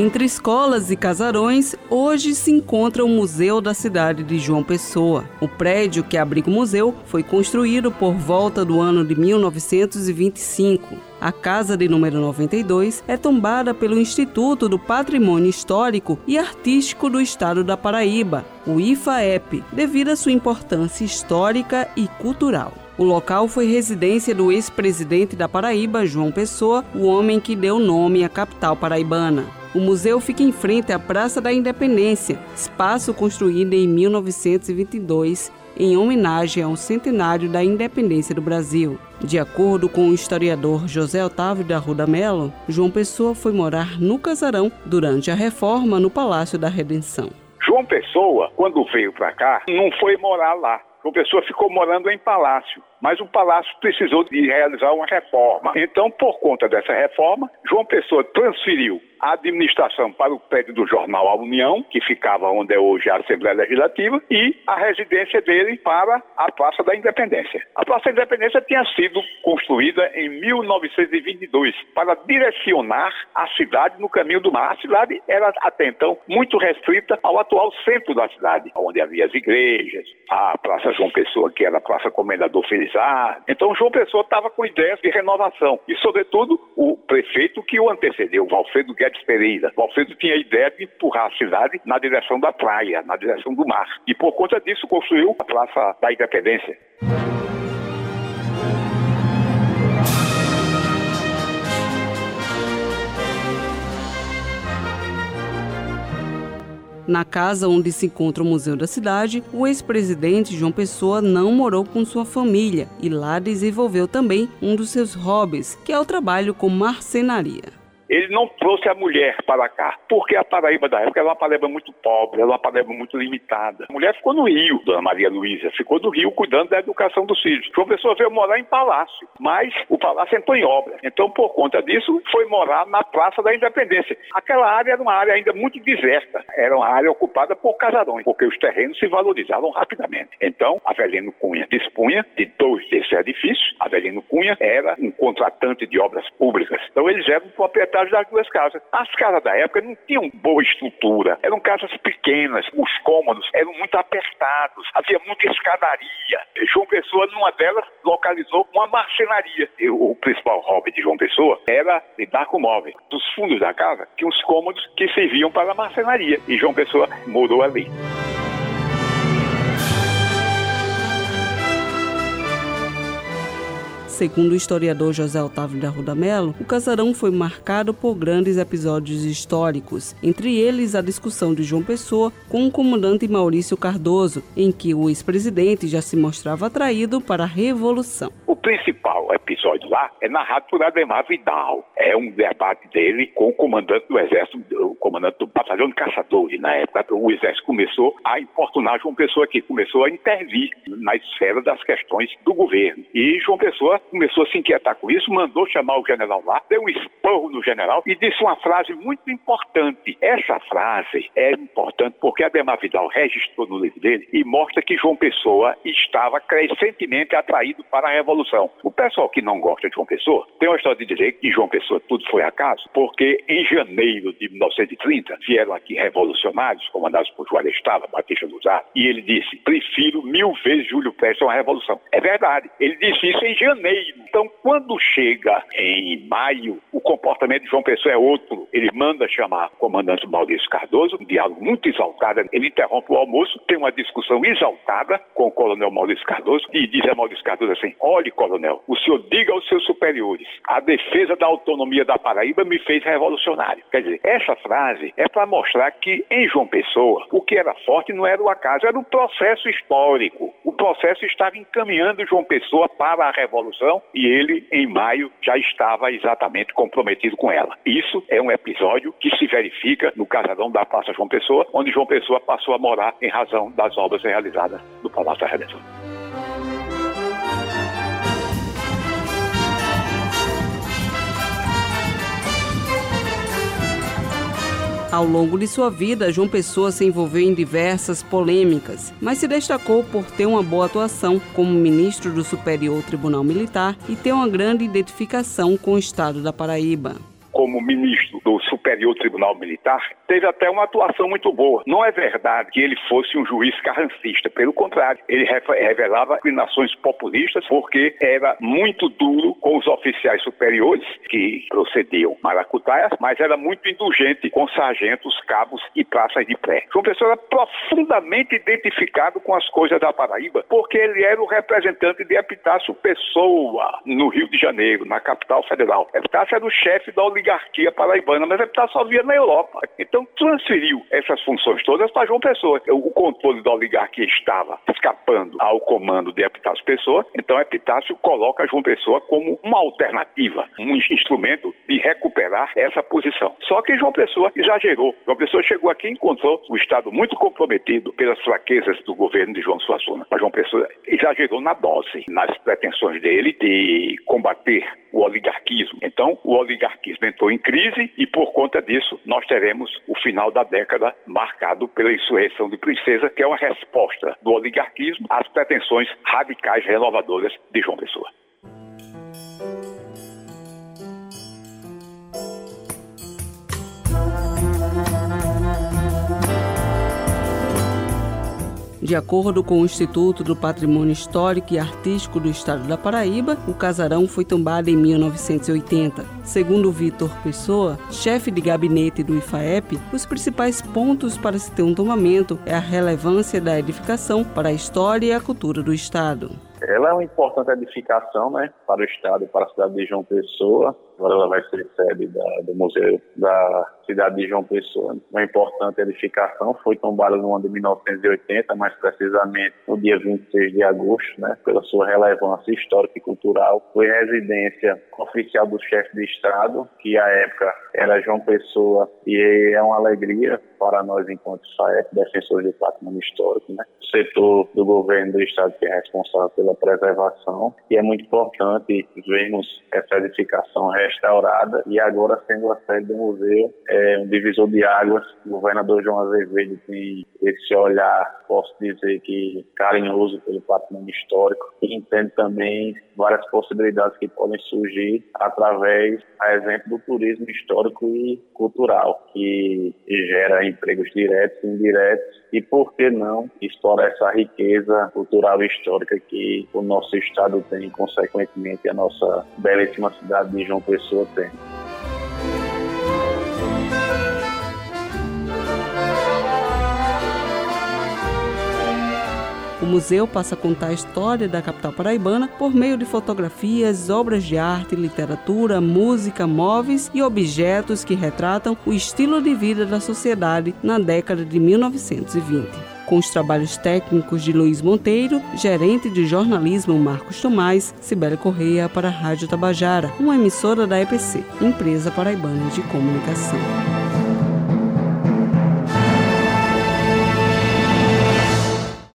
Entre escolas e casarões, hoje se encontra o Museu da Cidade de João Pessoa. O prédio que abriga o museu foi construído por volta do ano de 1925. A casa de número 92 é tombada pelo Instituto do Patrimônio Histórico e Artístico do Estado da Paraíba, o IFAEP, devido à sua importância histórica e cultural. O local foi residência do ex-presidente da Paraíba, João Pessoa, o homem que deu nome à capital paraibana. O museu fica em frente à Praça da Independência, espaço construído em 1922 em homenagem ao centenário da independência do Brasil. De acordo com o historiador José Otávio da Ruda Melo, João Pessoa foi morar no casarão durante a reforma no Palácio da Redenção. João Pessoa, quando veio para cá, não foi morar lá. João Pessoa ficou morando em palácio mas o palácio precisou de realizar uma reforma. Então, por conta dessa reforma, João Pessoa transferiu a administração para o prédio do jornal A União, que ficava onde é hoje a Assembleia Legislativa, e a residência dele para a Praça da Independência. A Praça da Independência tinha sido construída em 1922 para direcionar a cidade no caminho do mar. A cidade era até então muito restrita ao atual centro da cidade, onde havia as igrejas, a Praça João Pessoa, que era a Praça Comendador Feliz então João Pessoa estava com ideias de renovação. E, sobretudo, o prefeito que o antecedeu, Valfredo Guedes Pereira. Valfredo tinha a ideia de empurrar a cidade na direção da praia, na direção do mar. E por conta disso construiu a Praça da Independência. Na casa onde se encontra o Museu da Cidade, o ex-presidente João Pessoa não morou com sua família e lá desenvolveu também um dos seus hobbies, que é o trabalho com marcenaria ele não trouxe a mulher para cá, porque a Paraíba da época era uma Paraíba muito pobre, era uma Paraíba muito limitada. A mulher ficou no Rio, Dona Maria Luísa, ficou no Rio cuidando da educação dos filhos. João Pessoa veio morar em palácio, mas o palácio entrou em obra. Então, por conta disso, foi morar na Praça da Independência. Aquela área era uma área ainda muito deserta, era uma área ocupada por casarões, porque os terrenos se valorizavam rapidamente. Então, Avelino Cunha dispunha de dois desses edifícios. Avelino Cunha era um contratante de obras públicas. Então, eles eram proprietários das duas casas. As casas da época não tinham boa estrutura, eram casas pequenas, os cômodos eram muito apertados, havia muita escadaria. João Pessoa, numa delas, localizou uma marcenaria. O principal hobby de João Pessoa era lidar com móveis. Dos fundos da casa tinha os cômodos que serviam para a marcenaria e João Pessoa morou ali. Segundo o historiador José Otávio da Ruda Melo, o casarão foi marcado por grandes episódios históricos, entre eles a discussão de João Pessoa com o comandante Maurício Cardoso, em que o ex-presidente já se mostrava atraído para a Revolução. O principal episódio lá é narrado por Ademar Vidal. É um debate dele com o comandante do Exército, o comandante do Batalhão de Caçadores. Na época, o Exército começou a importunar João Pessoa, que começou a intervir na esfera das questões do governo. E João Pessoa começou a se inquietar com isso, mandou chamar o general lá, deu um esporro no general e disse uma frase muito importante. Essa frase é importante porque Ademar Vidal registrou no livro dele e mostra que João Pessoa estava crescentemente atraído para a Revolução. O pessoal que não gosta de João Pessoa tem uma história de dizer que João Pessoa tudo foi acaso, porque em janeiro de 1930 vieram aqui revolucionários, comandados por Juarez Estava, Batista Luzar, e ele disse: prefiro mil vezes Júlio Prestes a uma revolução. É verdade, ele disse isso em janeiro então, quando chega em maio, o comportamento de João Pessoa é outro. Ele manda chamar o comandante Maurício Cardoso, um diálogo muito exaltado. Ele interrompe o almoço, tem uma discussão exaltada com o coronel Maurício Cardoso e diz a Maurício Cardoso assim: Olhe, coronel, o senhor diga aos seus superiores, a defesa da autonomia da Paraíba me fez revolucionário. Quer dizer, essa frase é para mostrar que em João Pessoa, o que era forte não era o acaso, era o processo histórico. O processo estava encaminhando João Pessoa para a revolução e ele, em maio, já estava exatamente comprometido com ela. Isso é um episódio que se verifica no casarão da Praça João Pessoa, onde João Pessoa passou a morar em razão das obras realizadas no Palácio da Redenção. Ao longo de sua vida, João Pessoa se envolveu em diversas polêmicas, mas se destacou por ter uma boa atuação como ministro do Superior Tribunal Militar e ter uma grande identificação com o estado da Paraíba como ministro do Superior Tribunal Militar, teve até uma atuação muito boa. Não é verdade que ele fosse um juiz carrancista, pelo contrário, ele revelava inclinações populistas porque era muito duro com os oficiais superiores que procediam maracutaias, mas era muito indulgente com sargentos, cabos e praças de pé. João Pessoa era profundamente identificado com as coisas da Paraíba, porque ele era o representante de Epitácio Pessoa no Rio de Janeiro, na capital federal. Epitácio era o chefe da oligarquia paraibana, mas Epitácio só via na Europa. Então transferiu essas funções todas para João Pessoa. O controle da oligarquia estava escapando ao comando de Epitácio Pessoa, então Epitácio coloca João Pessoa como uma alternativa, um instrumento de recuperar essa posição. Só que João Pessoa exagerou. João Pessoa chegou aqui e encontrou o Estado muito comprometido pelas fraquezas do governo de João Suassuna. Mas João Pessoa exagerou na dose, nas pretensões dele de combater o oligarquismo. Então, o oligarquismo entrou em crise e, por conta disso, nós teremos o final da década marcado pela insurreição de Princesa, que é uma resposta do oligarquismo às pretensões radicais renovadoras de João Pessoa. De acordo com o Instituto do Patrimônio Histórico e Artístico do Estado da Paraíba, o casarão foi tombado em 1980. Segundo Vitor Pessoa, chefe de gabinete do IFAEP, os principais pontos para se ter um tombamento é a relevância da edificação para a história e a cultura do Estado. Ela é uma importante edificação né, para o Estado e para a cidade de João Pessoa. Agora ela vai ser sede da, do Museu da cidade de João Pessoa. Uma importante edificação foi tombada no ano de 1980, mais precisamente no dia 26 de agosto, né, pela sua relevância histórica e cultural. Foi residência oficial do chefe de Estado, que à época era João Pessoa, e é uma alegria para nós, enquanto SAEP, defensores do patrimônio histórico, né? o setor do governo do Estado que é responsável pela preservação, e é muito importante vermos essa edificação restaurada e agora sendo a sede do museu, é um divisor de águas. O governador João Azevedo tem esse olhar, posso dizer que carinhoso pelo patrimônio histórico e entende também várias possibilidades que podem surgir através, a exemplo, do turismo histórico e cultural, que gera empregos diretos e indiretos e, por que não, explorar essa riqueza cultural e histórica que o nosso estado tem consequentemente, a nossa belíssima cidade de João Pessoa tem. O museu passa a contar a história da capital paraibana por meio de fotografias, obras de arte, literatura, música, móveis e objetos que retratam o estilo de vida da sociedade na década de 1920 com os trabalhos técnicos de Luiz Monteiro, gerente de jornalismo Marcos Tomás, Sibeli Correia para a Rádio Tabajara, uma emissora da EPC, Empresa Paraibana de Comunicação.